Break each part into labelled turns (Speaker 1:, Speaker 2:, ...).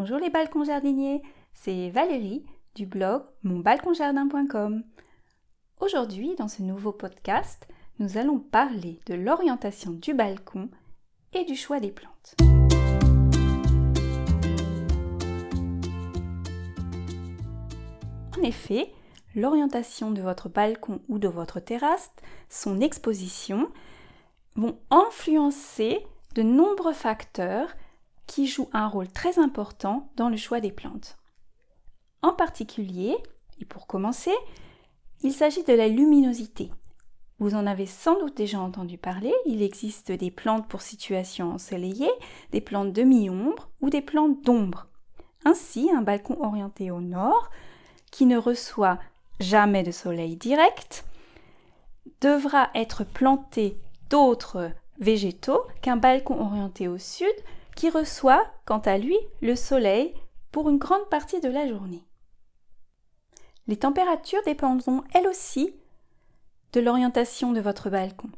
Speaker 1: Bonjour les balcons jardiniers, c'est Valérie du blog monbalconjardin.com. Aujourd'hui, dans ce nouveau podcast, nous allons parler de l'orientation du balcon et du choix des plantes. En effet, l'orientation de votre balcon ou de votre terrasse, son exposition, vont influencer de nombreux facteurs qui joue un rôle très important dans le choix des plantes. En particulier, et pour commencer, il s'agit de la luminosité. Vous en avez sans doute déjà entendu parler, il existe des plantes pour situation ensoleillée, des plantes demi-ombre ou des plantes d'ombre. Ainsi, un balcon orienté au nord, qui ne reçoit jamais de soleil direct, devra être planté d'autres végétaux qu'un balcon orienté au sud qui reçoit, quant à lui, le soleil pour une grande partie de la journée. Les températures dépendront elles aussi de l'orientation de votre balcon.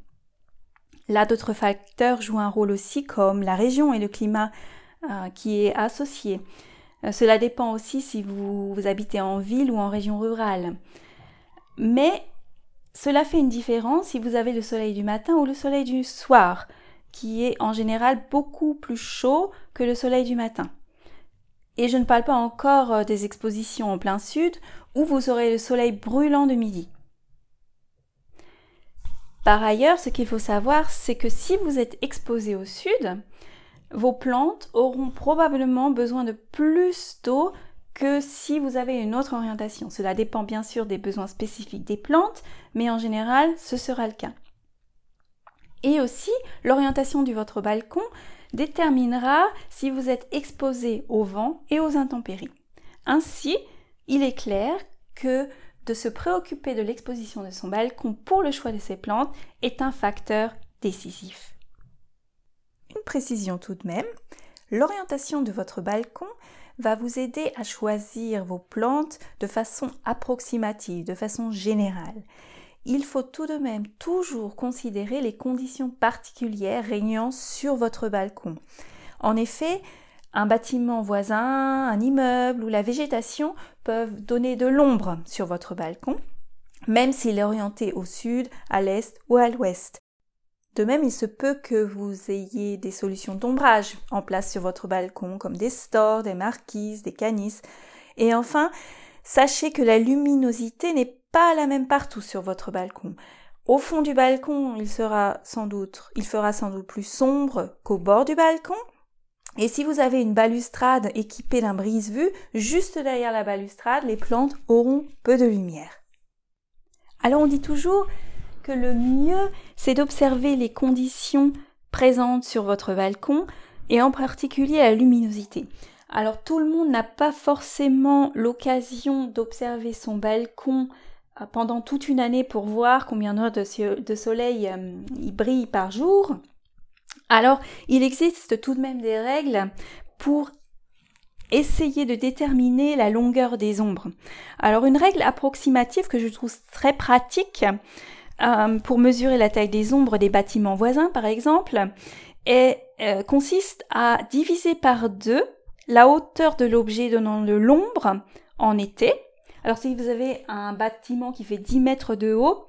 Speaker 1: Là, d'autres facteurs jouent un rôle aussi, comme la région et le climat euh, qui est associé. Euh, cela dépend aussi si vous, vous habitez en ville ou en région rurale. Mais cela fait une différence si vous avez le soleil du matin ou le soleil du soir qui est en général beaucoup plus chaud que le soleil du matin. Et je ne parle pas encore euh, des expositions en plein sud où vous aurez le soleil brûlant de midi. Par ailleurs, ce qu'il faut savoir, c'est que si vous êtes exposé au sud, vos plantes auront probablement besoin de plus d'eau que si vous avez une autre orientation. Cela dépend bien sûr des besoins spécifiques des plantes, mais en général, ce sera le cas. Et aussi, l'orientation de votre balcon déterminera si vous êtes exposé au vent et aux intempéries. Ainsi, il est clair que de se préoccuper de l'exposition de son balcon pour le choix de ses plantes est un facteur décisif. Une précision tout de même, l'orientation de votre balcon va vous aider à choisir vos plantes de façon approximative, de façon générale il faut tout de même toujours considérer les conditions particulières régnant sur votre balcon. En effet, un bâtiment voisin, un immeuble ou la végétation peuvent donner de l'ombre sur votre balcon, même s'il est orienté au sud, à l'est ou à l'ouest. De même, il se peut que vous ayez des solutions d'ombrage en place sur votre balcon, comme des stores, des marquises, des canisses. Et enfin, sachez que la luminosité n'est pas la même partout sur votre balcon. Au fond du balcon, il sera sans doute, il fera sans doute plus sombre qu'au bord du balcon. Et si vous avez une balustrade équipée d'un brise-vue, juste derrière la balustrade, les plantes auront peu de lumière. Alors on dit toujours que le mieux, c'est d'observer les conditions présentes sur votre balcon et en particulier la luminosité. Alors tout le monde n'a pas forcément l'occasion d'observer son balcon pendant toute une année pour voir combien d'heures de, soleil euh, il brille par jour. Alors il existe tout de même des règles pour essayer de déterminer la longueur des ombres. Alors une règle approximative que je trouve très pratique euh, pour mesurer la taille des ombres des bâtiments voisins par exemple consiste à diviser par deux la hauteur de l'objet donnant de l'ombre en été. Alors si vous avez un bâtiment qui fait 10 mètres de haut,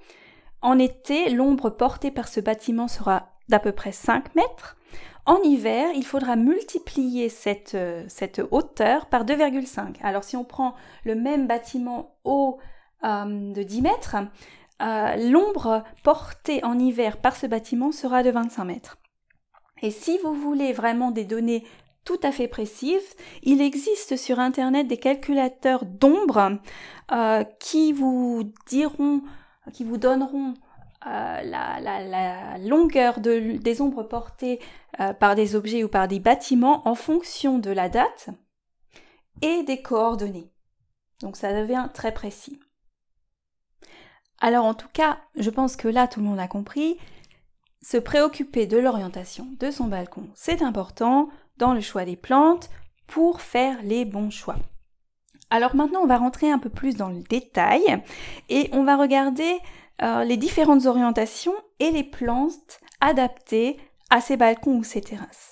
Speaker 1: en été, l'ombre portée par ce bâtiment sera d'à peu près 5 mètres. En hiver, il faudra multiplier cette, euh, hauteur par 2,5. Alors si on prend le même bâtiment haut euh, de 10 mètres, euh, l'ombre portée en hiver par ce bâtiment sera de 25 mètres. Et si vous voulez vraiment des données tout à fait précises. Il existe sur Internet des calculateurs d'ombre euh, qui vous diront, qui vous donneront euh, la, longueur des ombres portées euh, par des objets ou par des bâtiments en fonction de la date et des coordonnées. Donc ça devient très précis. Alors en tout cas, je pense que là tout le monde a compris. Se préoccuper de l'orientation de son balcon, c'est important dans le choix des plantes pour faire les bons choix. Alors maintenant, on va rentrer un peu plus dans le détail et on va regarder euh, les différentes orientations et les plantes adaptées à ces balcons ou ces terrasses.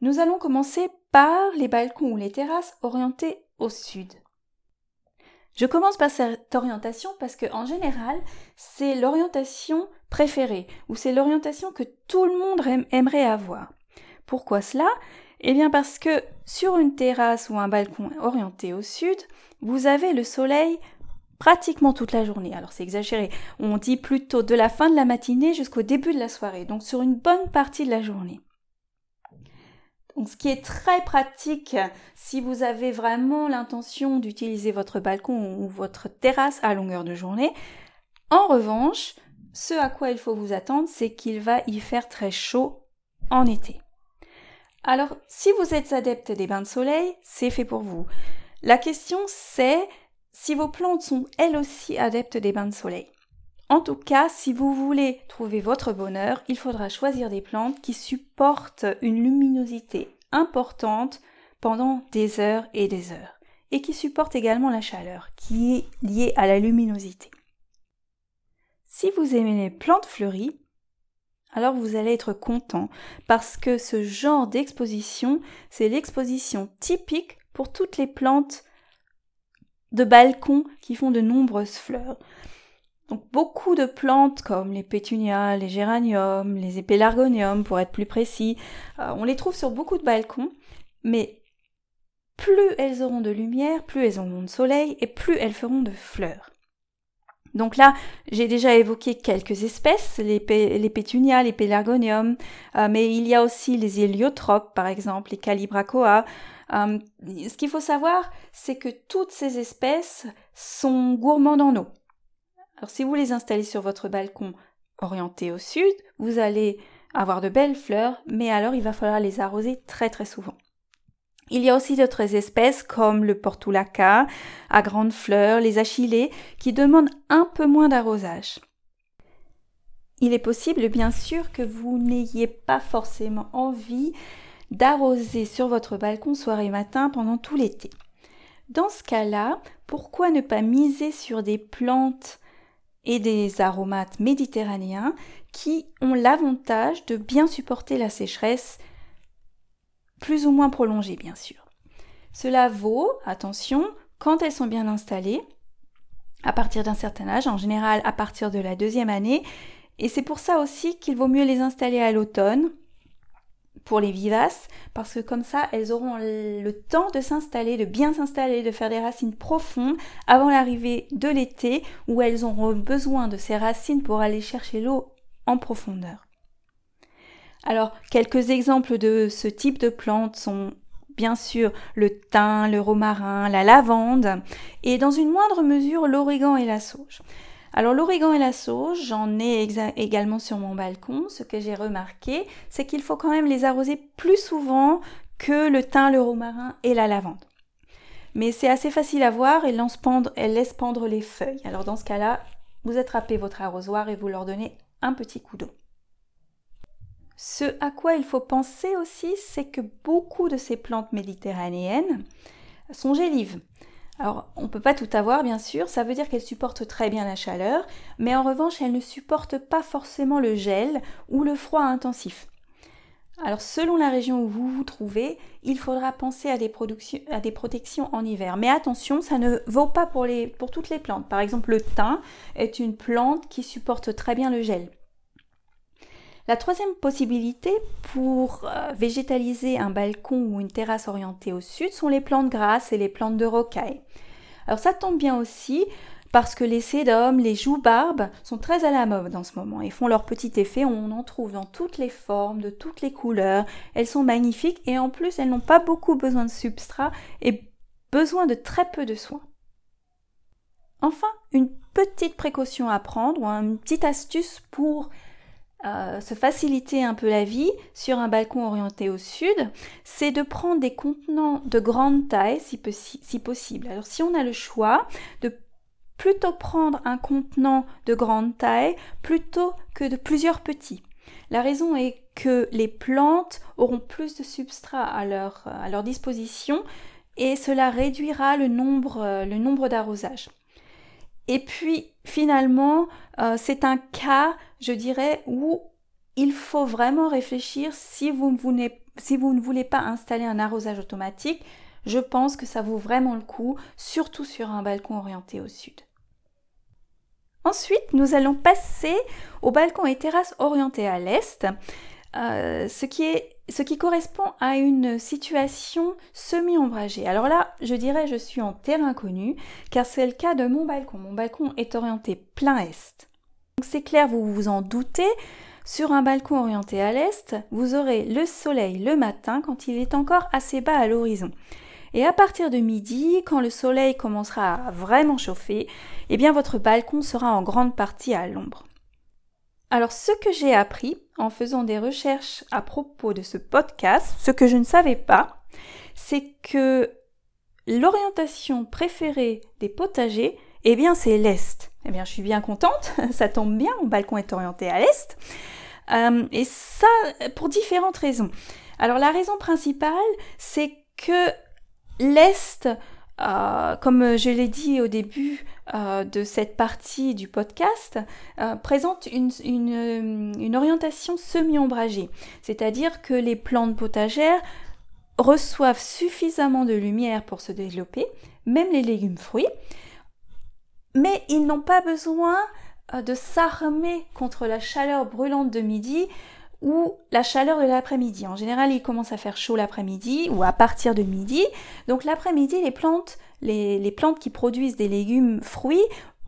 Speaker 1: Nous allons commencer par les balcons ou les terrasses orientés au sud. Je commence par cette orientation parce que en général, c'est l'orientation préférée ou c'est l'orientation que tout le monde aimerait avoir. Pourquoi cela? Eh bien parce que sur une terrasse ou un balcon orienté au sud, vous avez le soleil pratiquement toute la journée. Alors c'est exagéré, on dit plutôt de la fin de la matinée jusqu'au début de la soirée, donc sur une bonne partie de la journée. Donc, ce qui est très pratique si vous avez vraiment l'intention d'utiliser votre balcon ou votre terrasse à longueur de journée. En revanche, ce à quoi il faut vous attendre, c'est qu'il va y faire très chaud en été. Alors, si vous êtes adepte des bains de soleil, c'est fait pour vous. La question, c'est si vos plantes sont elles aussi adeptes des bains de soleil. En tout cas, si vous voulez trouver votre bonheur, il faudra choisir des plantes qui supportent une luminosité importante pendant des heures et des heures, et qui supportent également la chaleur, qui est liée à la luminosité. Si vous aimez les plantes fleuries, alors vous allez être content parce que ce genre d'exposition, c'est l'exposition typique pour toutes les plantes de balcon qui font de nombreuses fleurs. Donc beaucoup de plantes comme les pétunias, les géraniums, les épélargoniums pour être plus précis, euh, on les trouve sur beaucoup de balcons, mais plus elles auront de lumière, plus elles auront de soleil et plus elles feront de fleurs. Donc là, j'ai déjà évoqué quelques espèces, les, pétunias, les pélargoniums, euh, mais il y a aussi les héliotropes, par exemple, les calibrachoa. Euh, ce qu'il faut savoir, c'est que toutes ces espèces sont gourmandes en eau. Alors si vous les installez sur votre balcon orienté au sud, vous allez avoir de belles fleurs, mais alors il va falloir les arroser très très souvent. Il y a aussi d'autres espèces comme le portulaca à grandes fleurs, les achillées, qui demandent un peu moins d'arrosage. Il est possible bien sûr que vous n'ayez pas forcément envie d'arroser sur votre balcon soir et matin pendant tout l'été. Dans ce cas-là, pourquoi ne pas miser sur des plantes et des aromates méditerranéens qui ont l'avantage de bien supporter la sécheresse plus ou moins prolongée, bien sûr. Cela vaut, attention, quand elles sont bien installées, à partir d'un certain âge, en général à partir de la deuxième année, et c'est pour ça aussi qu'il vaut mieux les installer à l'automne pour les vivaces, parce que comme ça, elles auront le temps de s'installer, de bien s'installer, de faire des racines profondes avant l'arrivée de l'été, où elles auront besoin de ces racines pour aller chercher l'eau en profondeur. Alors, quelques exemples de ce type de plantes sont bien sûr le thym, le romarin, la lavande et dans une moindre mesure l'origan et la sauge. Alors l'origan et la sauge, j'en ai également sur mon balcon. Ce que j'ai remarqué, c'est qu'il faut quand même les arroser plus souvent que le thym, le romarin et la lavande. Mais c'est assez facile à voir, laissent, pendre, laisse pendre les feuilles. Alors dans ce cas-là, vous attrapez votre arrosoir et vous leur donnez un petit coup d'eau. Ce à quoi il faut penser aussi, c'est que beaucoup de ces plantes méditerranéennes sont gélives. Alors, on ne peut pas tout avoir, bien sûr, ça veut dire qu'elles supportent très bien la chaleur, mais en revanche, elles ne supportent pas forcément le gel ou le froid intensif. Alors, selon la région où vous vous trouvez, il faudra penser à des, protections en hiver. Mais attention, ça ne vaut pas pour toutes les plantes. Par exemple, le thym est une plante qui supporte très bien le gel. La troisième possibilité pour euh, végétaliser un balcon ou une terrasse orientée au sud sont les plantes grasses et les plantes de rocaille. Alors ça tombe bien aussi parce que les sédums, les joues-barbes sont très à la mode en ce moment et font leur petit effet. On en trouve dans toutes les formes, de toutes les couleurs. Elles sont magnifiques et en plus elles n'ont pas beaucoup besoin de substrat et besoin de très peu de soins. Enfin, une petite précaution à prendre ou une petite astuce pour euh, se faciliter un peu la vie sur un balcon orienté au sud, c'est de prendre des contenants de grande taille si, si, possible. Alors si on a le choix de plutôt prendre un contenant de grande taille plutôt que de plusieurs petits. La raison est que les plantes auront plus de substrat à leur, disposition et cela réduira le nombre, le nombre d'arrosages. Et puis finalement, euh, c'est un cas, je dirais, où il faut vraiment réfléchir si vous, ne voulez pas installer un arrosage automatique, je pense que ça vaut vraiment le coup, surtout sur un balcon orienté au sud. Ensuite, nous allons passer au balcon et terrasse orientés à l'est, euh, ce, qui est, ce qui correspond à une situation semi-ombragée. Alors là, je dirais je suis en terrain connu, car c'est le cas de mon balcon. Mon balcon est orienté plein est. Donc c'est clair, vous vous en doutez, sur un balcon orienté à l'est, vous aurez le soleil le matin quand il est encore assez bas à l'horizon. Et à partir de midi, quand le soleil commencera à vraiment chauffer, eh bien votre balcon sera en grande partie à l'ombre. Alors ce que j'ai appris en faisant des recherches à propos de ce podcast, ce que je ne savais pas, c'est que l'orientation préférée des potagers, eh bien c'est l'est. Eh bien je suis bien contente, ça tombe bien, mon balcon est orienté à l'est. Euh, et ça pour différentes raisons. Alors la raison principale, c'est que l'Est, euh, comme je l'ai dit au début euh, de cette partie du podcast, euh, présente une, orientation semi-ombragée, c'est-à-dire que les plantes potagères reçoivent suffisamment de lumière pour se développer, même les légumes fruits, mais ils n'ont pas besoin de s'armer contre la chaleur brûlante de midi ou la chaleur de l'après-midi. En général, il commence à faire chaud l'après-midi ou à partir de midi. Donc l'après-midi, les plantes, les, plantes qui produisent des légumes fruits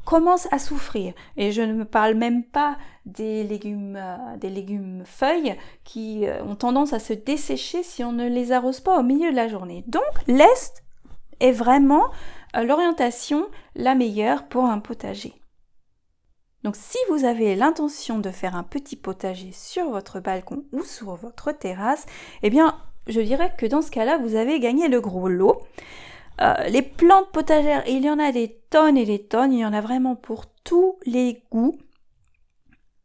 Speaker 1: commencent à souffrir. Et je ne me parle même pas des légumes, euh, des légumes feuilles qui euh, ont tendance à se dessécher si on ne les arrose pas au milieu de la journée. Donc l'Est est vraiment euh, l'orientation la meilleure pour un potager. Donc si vous avez l'intention de faire un petit potager sur votre balcon ou sur votre terrasse, eh bien je dirais que dans ce cas-là, vous avez gagné le gros lot. Euh, les plantes potagères, il y en a des tonnes et des tonnes, il y en a vraiment pour tous les goûts.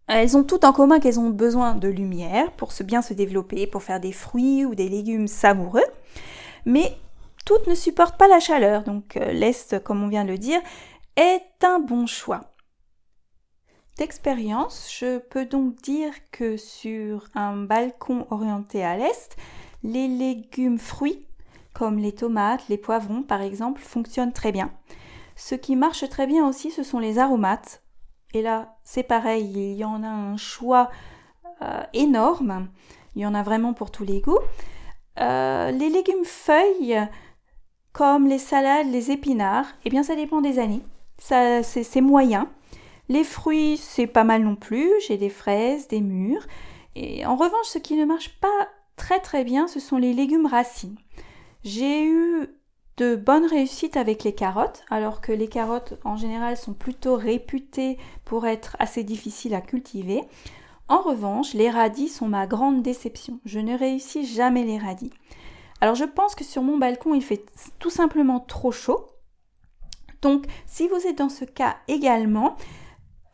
Speaker 1: Elles ont tout en commun qu'elles ont besoin de lumière pour se bien se développer, pour faire des fruits ou des légumes savoureux. Mais toutes ne supportent pas la chaleur, donc euh, l'Est, comme on vient de le dire, est un bon choix d'expérience, je peux donc dire que sur un balcon orienté à l'est, les légumes fruits, comme les tomates, les poivrons par exemple, fonctionnent très bien. Ce qui marche très bien aussi, ce sont les aromates. Et là, c'est pareil, il y en a un choix euh, énorme. Il y en a vraiment pour tous les goûts. Euh, les légumes feuilles, comme les salades, les épinards, eh bien ça dépend des années. Ça, c'est moyen. Les fruits, c'est pas mal non plus. J'ai des fraises, des mûres. Et en revanche, ce qui ne marche pas très très bien, ce sont les légumes racines. J'ai eu de bonnes réussites avec les carottes, alors que les carottes en général sont plutôt réputées pour être assez difficiles à cultiver. En revanche, les radis sont ma grande déception. Je ne réussis jamais les radis. Alors je pense que sur mon balcon, il fait tout simplement trop chaud. Donc si vous êtes dans ce cas également,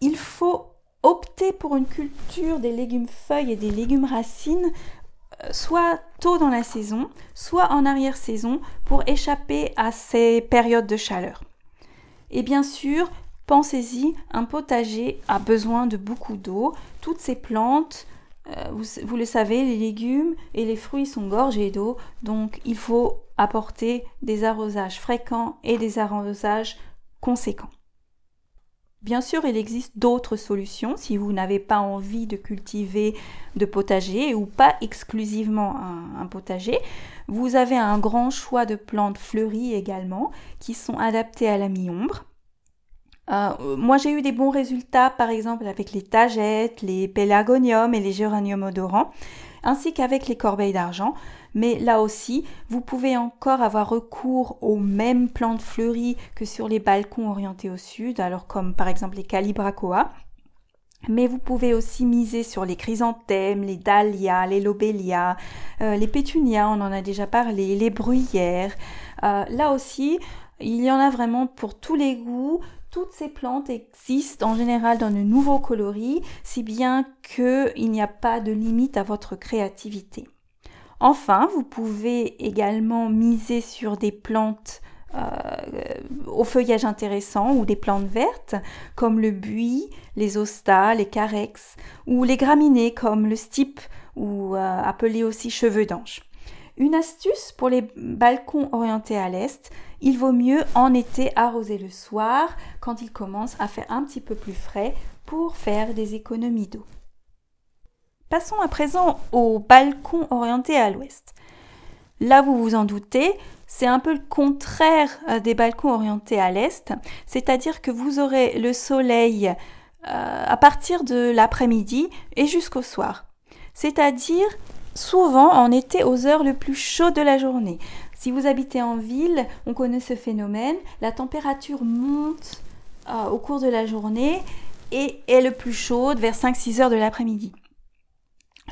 Speaker 1: il faut opter pour une culture des légumes feuilles et des légumes racines euh, soit tôt dans la saison, soit en arrière-saison pour échapper à ces périodes de chaleur. Et bien sûr, pensez-y, un potager a besoin de beaucoup d'eau. Toutes ces plantes, euh, vous, vous, le savez, les légumes et les fruits sont gorgés d'eau, donc il faut apporter des arrosages fréquents et des arrosages conséquents. Bien sûr, il existe d'autres solutions si vous n'avez pas envie de cultiver de potager ou pas exclusivement un, potager. Vous avez un grand choix de plantes fleuries également qui sont adaptées à la mi-ombre. Euh, moi, j'ai eu des bons résultats, par exemple, avec les tagettes, les pélargoniums et les géraniums odorants, ainsi qu'avec les corbeilles d'argent mais là aussi, vous pouvez encore avoir recours aux mêmes plantes fleuries que sur les balcons orientés au sud, alors comme par exemple les calibrachoa. Mais vous pouvez aussi miser sur les chrysanthèmes, les dahlias, les lobélias, euh, les pétunias, on en a déjà parlé, les bruyères. Euh, là aussi, il y en a vraiment pour tous les goûts. Toutes ces plantes existent en général dans de nouveaux coloris, si bien qu'il n'y a pas de limite à votre créativité. Enfin, vous pouvez également miser sur des plantes euh, au feuillage intéressant ou des plantes vertes comme le buis, les ostas, les carex ou les graminées comme le stipe ou euh, appelés aussi cheveux d'ange. Une astuce pour les balcons orientés à l'est, il vaut mieux en été arroser le soir quand il commence à faire un petit peu plus frais pour faire des économies d'eau. Passons à présent au balcon orienté à l'ouest. Là, vous vous en doutez, c'est un peu le contraire euh, des balcons orientés à l'est, c'est-à-dire que vous aurez le soleil euh, à partir de l'après-midi et jusqu'au soir. C'est-à-dire souvent en été aux heures les plus chaudes de la journée. Si vous habitez en ville, on connaît ce phénomène, la température monte euh, au cours de la journée et est le plus chaude vers 5-6 heures de l'après-midi.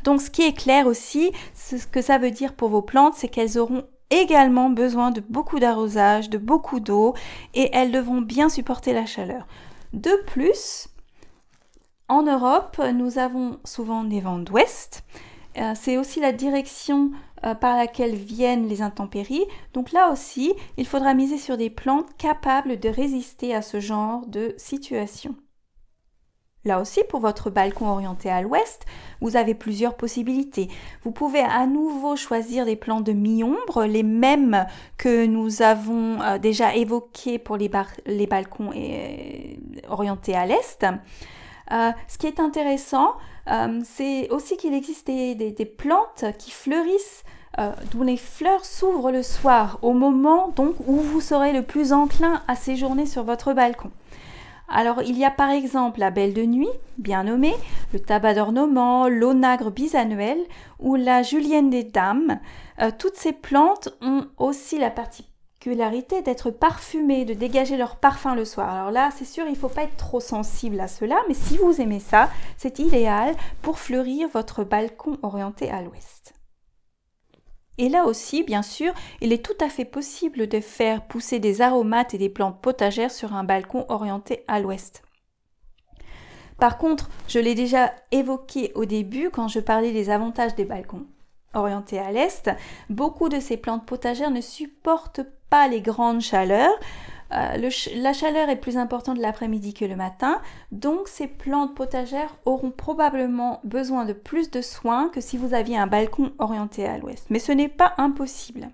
Speaker 1: Donc ce qui est clair aussi, ce que ça veut dire pour vos plantes, c'est qu'elles auront également besoin de beaucoup d'arrosage, de beaucoup d'eau et elles devront bien supporter la chaleur. De plus, en Europe, nous avons souvent des vents d'ouest. Euh, c'est aussi la direction euh, par laquelle viennent les intempéries. Donc là aussi, il faudra miser sur des plantes capables de résister à ce genre de situation. Là aussi, pour votre balcon orienté à l'ouest, vous avez plusieurs possibilités. Vous pouvez à nouveau choisir des plantes de mi-ombre, les mêmes que nous avons euh, déjà évoqués pour les, balcons euh, orientés à l'est. Euh, ce qui est intéressant, c'est aussi qu'il existe des, plantes qui fleurissent dont les fleurs s'ouvrent le soir, au moment donc où vous serez le plus enclin à séjourner sur votre balcon. Alors il y a par exemple la belle de nuit, bien nommée, le tabac d'ornement, l'onagre bisannuel ou la julienne des dames. Euh, toutes ces plantes ont aussi la particularité d'être parfumées, de dégager leur parfum le soir. Alors là, c'est sûr, il ne faut pas être trop sensible à cela, mais si vous aimez ça, c'est idéal pour fleurir votre balcon orienté à l'ouest. Et là aussi, bien sûr, il est tout à fait possible de faire pousser des aromates et des plantes potagères sur un balcon orienté à l'ouest. Par contre, je l'ai déjà évoqué au début quand je parlais des avantages des balcons orientés à l'est, beaucoup de ces plantes potagères ne supportent pas les grandes chaleurs, euh, la chaleur est plus importante l'après-midi que le matin, donc ces plantes potagères auront probablement besoin de plus de soins que si vous aviez un balcon orienté à l'ouest. Mais ce n'est pas impossible.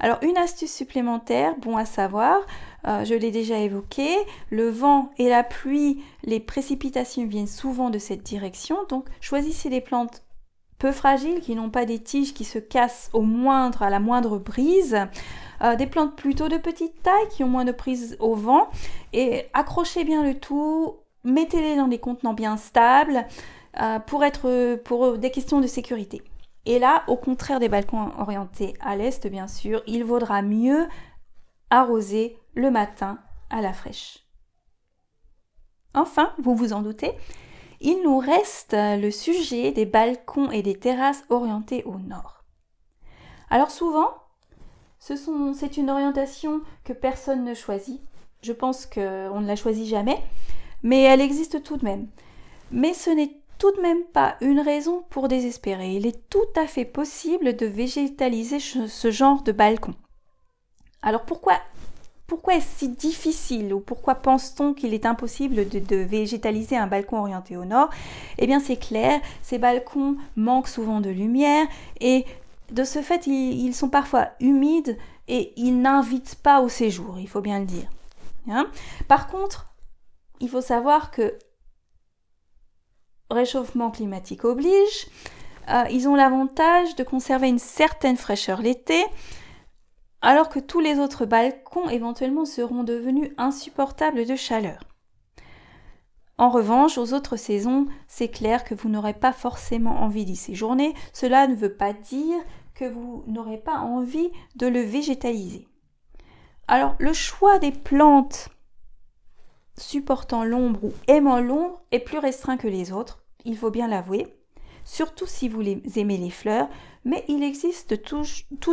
Speaker 1: Alors une astuce supplémentaire, bon à savoir, euh, je l'ai déjà évoqué, le vent et la pluie, les précipitations viennent souvent de cette direction, donc choisissez des plantes fragiles qui n'ont pas des tiges qui se cassent au moindre à la moindre brise. Euh, des plantes plutôt de petite taille qui ont moins de prise au vent et accrochez bien le tout, mettez-les dans des contenants bien stables euh, pour être pour des questions de sécurité. Et là, au contraire des balcons orientés à l'est, bien sûr, il vaudra mieux arroser le matin à la fraîche. Enfin, vous vous en doutez, il nous reste le sujet des balcons et des terrasses orientés au nord. Alors souvent, c'est une orientation que personne ne choisit. Je pense qu'on ne la choisit jamais, mais elle existe tout de même. Mais ce n'est tout de même pas une raison pour désespérer. Il est tout à fait possible de végétaliser ce genre de balcon. Alors pourquoi, pourquoi est-ce si difficile ou pourquoi pense-t-on qu'il est impossible de, végétaliser un balcon orienté au nord? Eh bien c'est clair, ces balcons manquent souvent de lumière et de ce fait, ils, sont parfois humides et ils n'invitent pas au séjour, il faut bien le dire. Hein? Par contre, il faut savoir que réchauffement climatique oblige, euh, ils ont l'avantage de conserver une certaine fraîcheur l'été, alors que tous les autres balcons éventuellement seront devenus insupportables de chaleur. En revanche, aux autres saisons, c'est clair que vous n'aurez pas forcément envie d'y séjourner. Cela ne veut pas dire que vous n'aurez pas envie de le végétaliser. Alors, le choix des plantes supportant l'ombre ou aimant l'ombre est plus restreint que les autres, il faut bien l'avouer, surtout si vous aimez les fleurs, mais il existe tout,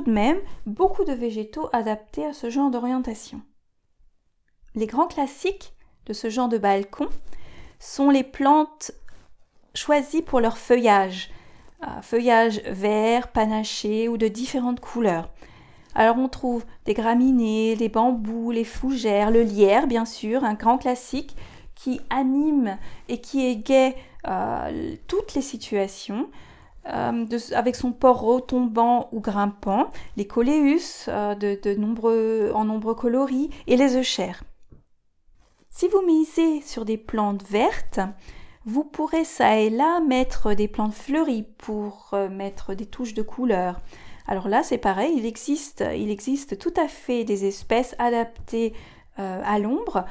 Speaker 1: de même beaucoup de végétaux adaptés à ce genre d'orientation. Les grands classiques de ce genre de balcon sont les plantes choisies pour leur feuillage, feuillage vert, panaché ou de différentes couleurs. Alors on trouve des graminées, les bambous, les fougères, le lierre bien sûr, un grand classique qui anime et qui égaye euh, toutes les situations. Euh, avec son port retombant ou grimpant, les coléus euh, de, nombreux, en nombreux coloris et les euchères. Si vous misez sur des plantes vertes, vous pourrez ça et là mettre des plantes fleuries pour mettre des touches de couleur. Alors là, c'est pareil, il existe, il existe tout à fait des espèces adaptées à l'ombre.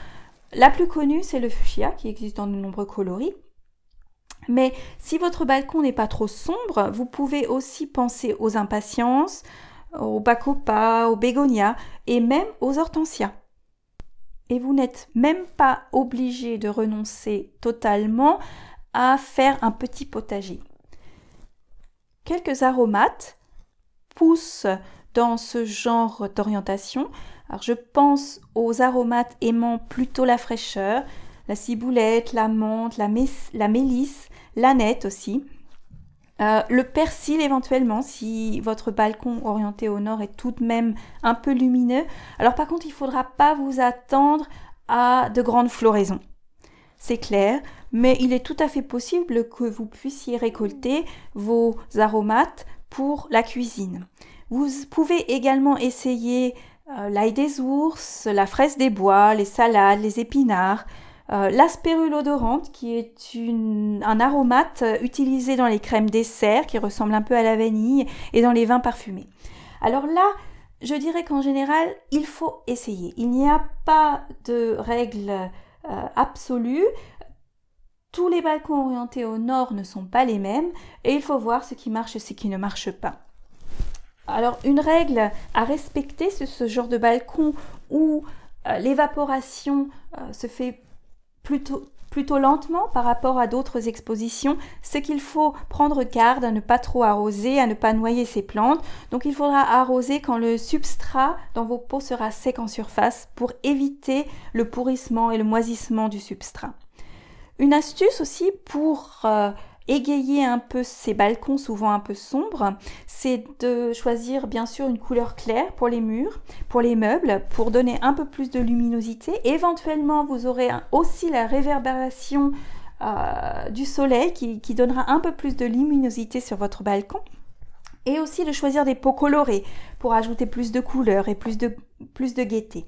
Speaker 1: La plus connue, c'est le fuchsia qui existe dans de nombreux coloris. Mais si votre balcon n'est pas trop sombre, vous pouvez aussi penser aux impatiences, aux bacopas, aux bégonias et même aux hortensias. Et vous n'êtes même pas obligé de renoncer totalement à faire un petit potager. Quelques aromates poussent dans ce genre d'orientation. Alors je pense aux aromates aimant plutôt la fraîcheur, la ciboulette, la menthe, la, la mélisse, l'aneth aussi. Euh, le persil éventuellement si votre balcon orienté au nord est tout de même un peu lumineux. Alors par contre il ne faudra pas vous attendre à de grandes floraisons. C'est clair, mais il est tout à fait possible que vous puissiez récolter vos aromates pour la cuisine. Vous pouvez également essayer euh, l'ail des ours, la fraise des bois, les salades, les épinards, euh, odorante qui est un aromate euh, utilisé dans les crèmes dessert qui ressemble un peu à la vanille et dans les vins parfumés. Alors là, je dirais qu'en général, il faut essayer. Il n'y a pas de règle absolue. Tous les balcons orientés au nord ne sont pas les mêmes et il faut voir ce qui marche et ce qui ne marche pas. Alors une règle à respecter sur ce genre de balcon où euh, l'évaporation euh, se fait plutôt, lentement par rapport à d'autres expositions, c'est qu'il faut prendre garde à ne pas trop arroser, à ne pas noyer ses plantes. Donc il faudra arroser quand le substrat dans vos pots sera sec en surface pour éviter le pourrissement et le moisissement du substrat. Une astuce aussi pour euh, égayer un peu ces balcons souvent un peu sombres, c'est de choisir bien sûr une couleur claire pour les murs, pour les meubles, pour donner un peu plus de luminosité. Éventuellement, vous aurez aussi la réverbération euh, du soleil qui, donnera un peu plus de luminosité sur votre balcon. Et aussi de choisir des pots colorés pour ajouter plus de couleurs et plus de, plus de gaieté.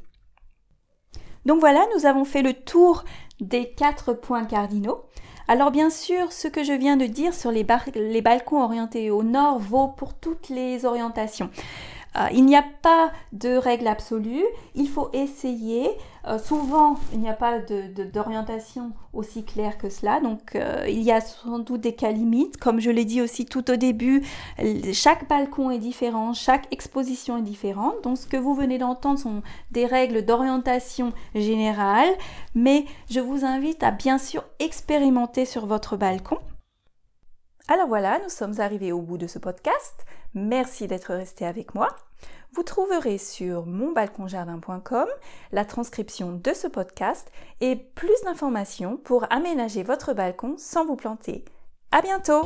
Speaker 1: Donc voilà, nous avons fait le tour des quatre points cardinaux. Alors bien sûr, ce que je viens de dire sur les, balcons orientés au nord vaut pour toutes les orientations. Euh, il n'y a pas de règle absolue, il faut essayer. Euh, souvent, il n'y a pas d'orientation aussi claire que cela, donc euh, il y a sans doute des cas limites. Comme je l'ai dit aussi tout au début, chaque balcon est différent, chaque exposition est différente. Donc ce que vous venez d'entendre sont des règles d'orientation générale, mais je vous invite à bien sûr expérimenter sur votre balcon. Alors voilà, nous sommes arrivés au bout de ce podcast. Merci d'être resté avec moi. Vous trouverez sur monbalconjardin.com la transcription de ce podcast et plus d'informations pour aménager votre balcon sans vous planter. À bientôt!